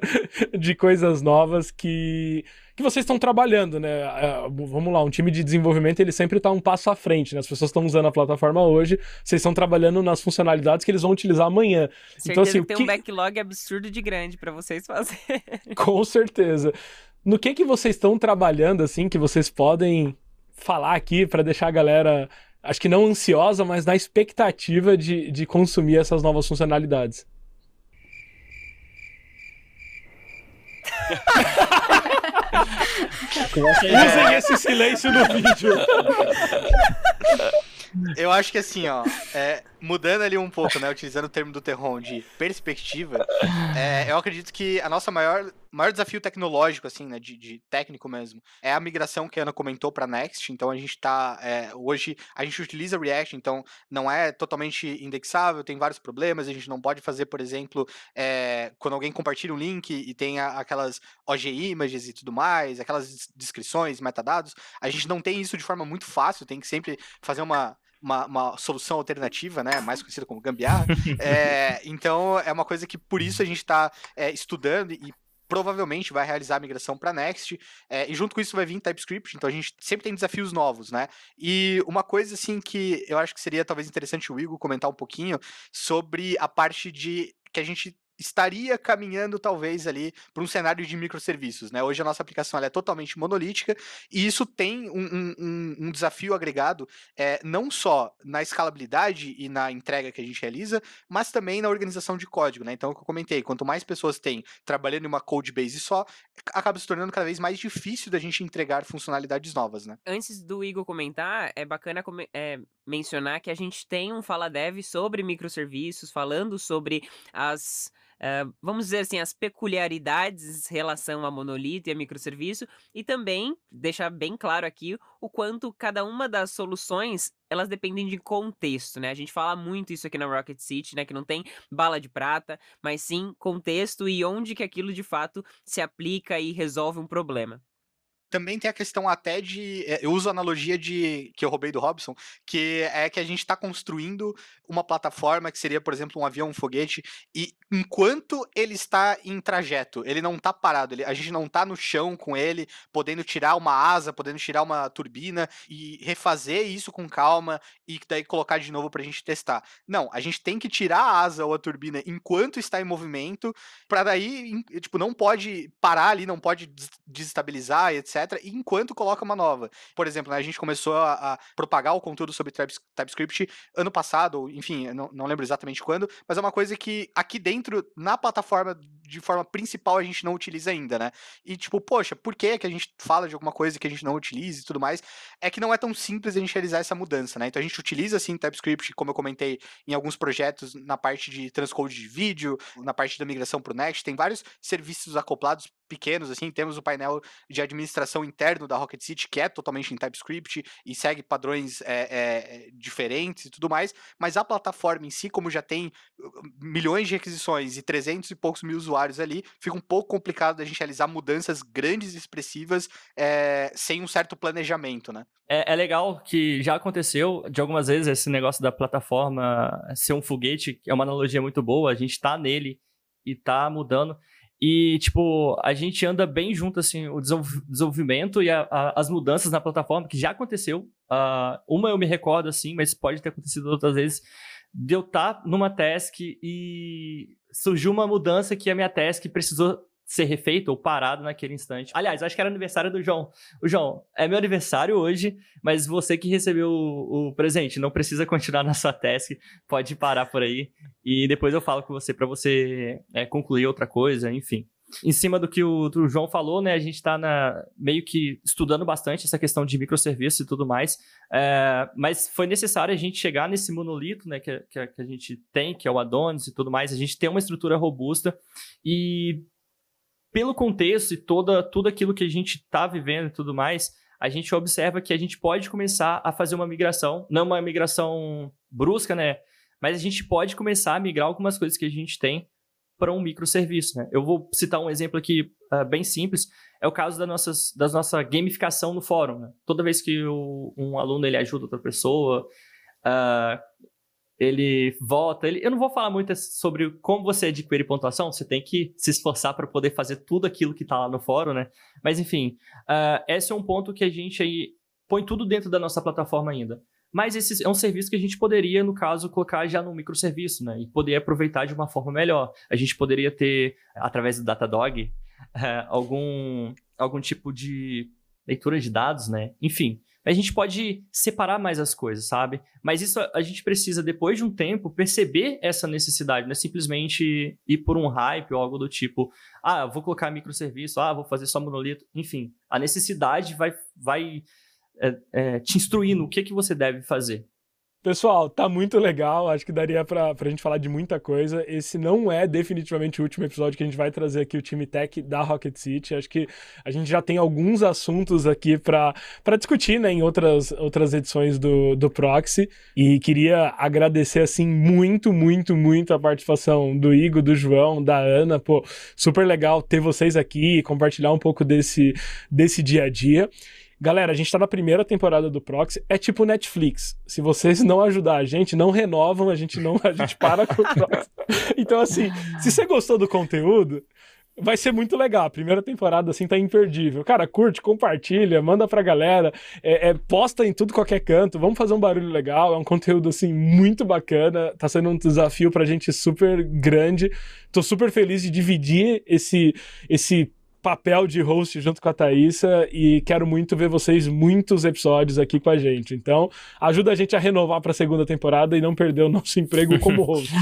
de coisas novas que, que vocês estão trabalhando, né? É, vamos lá, um time de desenvolvimento ele sempre está um passo à frente, né? As pessoas estão usando a plataforma hoje, vocês estão trabalhando nas funcionalidades que eles vão utilizar amanhã. Certeza então, assim, que tem que... um backlog absurdo de grande para vocês fazerem. Com certeza. No que que vocês estão trabalhando, assim, que vocês podem falar aqui para deixar a galera acho que não ansiosa, mas na expectativa de, de consumir essas novas funcionalidades. Usem esse silêncio no vídeo. Eu acho que assim, ó, é, mudando ali um pouco, né, utilizando o termo do Terron de perspectiva, é, eu acredito que a nossa maior, maior desafio tecnológico, assim, né, de, de técnico mesmo, é a migração que a Ana comentou para Next. Então a gente tá, é, hoje a gente utiliza React, então não é totalmente indexável, tem vários problemas. A gente não pode fazer, por exemplo, é, quando alguém compartilha um link e tem a, aquelas OG images e tudo mais, aquelas descrições, metadados, a gente não tem isso de forma muito fácil. Tem que sempre fazer uma uma, uma solução alternativa, né? Mais conhecida como gambiarra. é, então, é uma coisa que por isso a gente está é, estudando e provavelmente vai realizar a migração para Next, é, e junto com isso vai vir TypeScript, então a gente sempre tem desafios novos, né? E uma coisa assim que eu acho que seria talvez interessante o Igor comentar um pouquinho sobre a parte de que a gente estaria caminhando talvez ali para um cenário de microserviços, né? Hoje a nossa aplicação é totalmente monolítica e isso tem um, um, um desafio agregado é, não só na escalabilidade e na entrega que a gente realiza, mas também na organização de código, né? Então, o que eu comentei, quanto mais pessoas tem trabalhando em uma code base só, acaba se tornando cada vez mais difícil da gente entregar funcionalidades novas, né? Antes do Igor comentar, é bacana é, mencionar que a gente tem um Fala Dev sobre microserviços, falando sobre as vamos dizer assim, as peculiaridades em relação a monolito e a microserviço, e também deixar bem claro aqui o quanto cada uma das soluções elas dependem de contexto, né? A gente fala muito isso aqui na Rocket City, né? Que não tem bala de prata, mas sim contexto e onde que aquilo de fato se aplica e resolve um problema também tem a questão até de. Eh, eu uso a analogia de que eu roubei do Robson, que é que a gente está construindo uma plataforma que seria, por exemplo, um avião, um foguete, e enquanto ele está em trajeto, ele não está parado, ele, a gente não está no chão com ele, podendo tirar uma asa, podendo tirar uma turbina e refazer isso com calma e daí colocar de novo para a gente testar. Não, a gente tem que tirar a asa ou a turbina enquanto está em movimento, para daí, tipo, não pode parar ali, não pode desestabilizar, etc enquanto coloca uma nova. Por exemplo, né, a gente começou a, a, propagar o conteúdo sobre TypeScript ano passado, ou, enfim, não, não lembro exatamente quando, mas é uma coisa que aqui dentro, na plataforma, de forma principal, a gente não utiliza ainda, né? E tipo, poxa, por que, que a gente fala de alguma coisa que a gente não utiliza e tudo mais? É que não é tão simples a gente realizar essa mudança, né? Então a gente utiliza, assim, TypeScript, como eu comentei, em alguns projetos na parte de transcode de vídeo, na parte da migração para o Next, tem vários serviços acoplados pequenos, assim, temos o painel de administração interno da Rocket City, que é totalmente em TypeScript e segue padrões é, é, diferentes e tudo mais, mas a plataforma em si, como já tem milhões de requisições e 300 e poucos mil usuários ali, fica um pouco complicado da gente realizar mudanças grandes e expressivas é, sem um certo planejamento, né? É, é, legal que já aconteceu de algumas vezes esse negócio da plataforma ser um foguete, é uma analogia muito boa, a gente tá nele e tá mudando. E, tipo, a gente anda bem junto, assim, o desenvolvimento e a, a, as mudanças na plataforma, que já aconteceu. Uh, uma eu me recordo, assim, mas pode ter acontecido outras vezes, de eu estar tá numa task e surgiu uma mudança que a minha task precisou ser refeito ou parado naquele instante. Aliás, acho que era aniversário do João. O João, é meu aniversário hoje, mas você que recebeu o, o presente, não precisa continuar na sua task, pode parar por aí e depois eu falo com você para você é, concluir outra coisa, enfim. Em cima do que o, o João falou, né, a gente está meio que estudando bastante essa questão de microserviços e tudo mais, é, mas foi necessário a gente chegar nesse monolito, né, que, que, que a gente tem, que é o Adonis e tudo mais, a gente tem uma estrutura robusta. E pelo contexto e toda, tudo aquilo que a gente está vivendo e tudo mais, a gente observa que a gente pode começar a fazer uma migração, não uma migração brusca, né? Mas a gente pode começar a migrar algumas coisas que a gente tem para um microserviço, né? Eu vou citar um exemplo aqui uh, bem simples, é o caso da, nossas, da nossa gamificação no fórum, né? Toda vez que o, um aluno ele ajuda outra pessoa, uh, ele volta. Ele, eu não vou falar muito sobre como você adquire pontuação, você tem que se esforçar para poder fazer tudo aquilo que está lá no fórum, né? Mas enfim, uh, esse é um ponto que a gente aí põe tudo dentro da nossa plataforma ainda. Mas esse é um serviço que a gente poderia, no caso, colocar já no microserviço, né? E poder aproveitar de uma forma melhor. A gente poderia ter, através do Datadog, uh, algum, algum tipo de leitura de dados, né? Enfim, a gente pode separar mais as coisas, sabe? Mas isso a gente precisa, depois de um tempo, perceber essa necessidade, não é simplesmente ir por um hype ou algo do tipo, ah, vou colocar microserviço, ah, vou fazer só monolito. Enfim, a necessidade vai, vai é, é, te instruir no que, que você deve fazer. Pessoal, tá muito legal. Acho que daria pra, pra gente falar de muita coisa. Esse não é definitivamente o último episódio que a gente vai trazer aqui o time tech da Rocket City. Acho que a gente já tem alguns assuntos aqui para discutir né, em outras, outras edições do, do Proxy. E queria agradecer, assim, muito, muito, muito a participação do Igor, do João, da Ana. Pô, super legal ter vocês aqui e compartilhar um pouco desse, desse dia a dia. Galera, a gente tá na primeira temporada do Proxy, é tipo Netflix. Se vocês não ajudar a gente, não renovam, a gente não, a gente para com o Proxy. Então assim, se você gostou do conteúdo, vai ser muito legal. A primeira temporada, assim, tá imperdível. Cara, curte, compartilha, manda pra galera, é, é, posta em tudo qualquer canto, vamos fazer um barulho legal. É um conteúdo, assim, muito bacana. Tá sendo um desafio pra gente super grande. Tô super feliz de dividir esse, esse papel de host junto com a Thaísa e quero muito ver vocês muitos episódios aqui com a gente. Então, ajuda a gente a renovar para a segunda temporada e não perder o nosso emprego como host.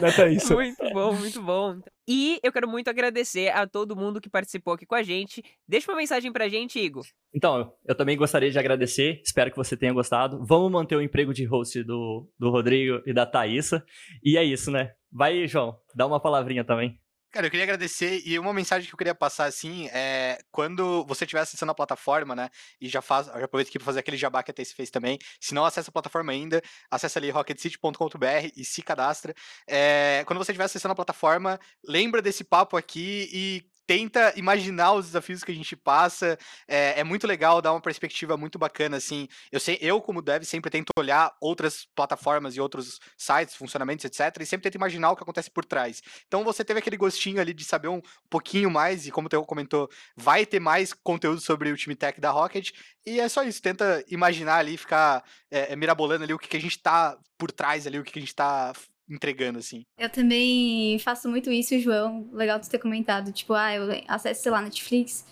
né, Thaísa? Muito bom, muito bom. E eu quero muito agradecer a todo mundo que participou aqui com a gente. Deixa uma mensagem pra gente, Igor. Então, eu também gostaria de agradecer. Espero que você tenha gostado. Vamos manter o emprego de host do, do Rodrigo e da Thaísa. E é isso, né? Vai, João, dá uma palavrinha também. Cara, eu queria agradecer e uma mensagem que eu queria passar assim é quando você estiver acessando a plataforma, né? E já faz, já aproveito aqui para fazer aquele jabá que a Tess fez também. Se não acessa a plataforma ainda, acessa ali rocketcity.com.br e se cadastra. É, quando você estiver acessando a plataforma, lembra desse papo aqui e tenta imaginar os desafios que a gente passa. É, é, muito legal, dá uma perspectiva muito bacana, assim. Eu sei, eu, como dev, sempre tento olhar outras plataformas e outros sites, funcionamentos, etc., e sempre tento imaginar o que acontece por trás. Então você teve aquele gostinho ali de saber um pouquinho mais, e como o Teo comentou, vai ter mais conteúdo sobre o time tech da Rocket. E é só isso, tenta imaginar ali, ficar é, mirabolando ali o que, que a gente tá por trás ali, o que, que a gente tá entregando, assim. Eu também faço muito isso, João. Legal tu ter comentado. Tipo, ah, eu acesso, sei lá, Netflix,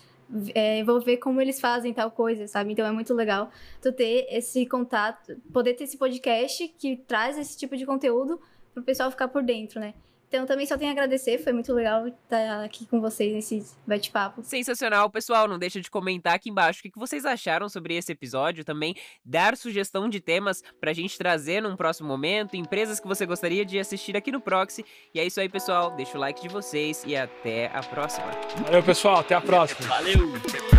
é, vou ver como eles fazem tal coisa, sabe? Então é muito legal tu ter esse contato, poder ter esse podcast que traz esse tipo de conteúdo pro pessoal ficar por dentro, né? Então também só tenho a agradecer, foi muito legal estar aqui com vocês nesse bate-papo. Sensacional, pessoal. Não deixa de comentar aqui embaixo o que vocês acharam sobre esse episódio. Também dar sugestão de temas pra gente trazer num próximo momento, empresas que você gostaria de assistir aqui no Proxy. E é isso aí, pessoal. Deixa o like de vocês e até a próxima. Valeu, pessoal. Até a próxima. Valeu!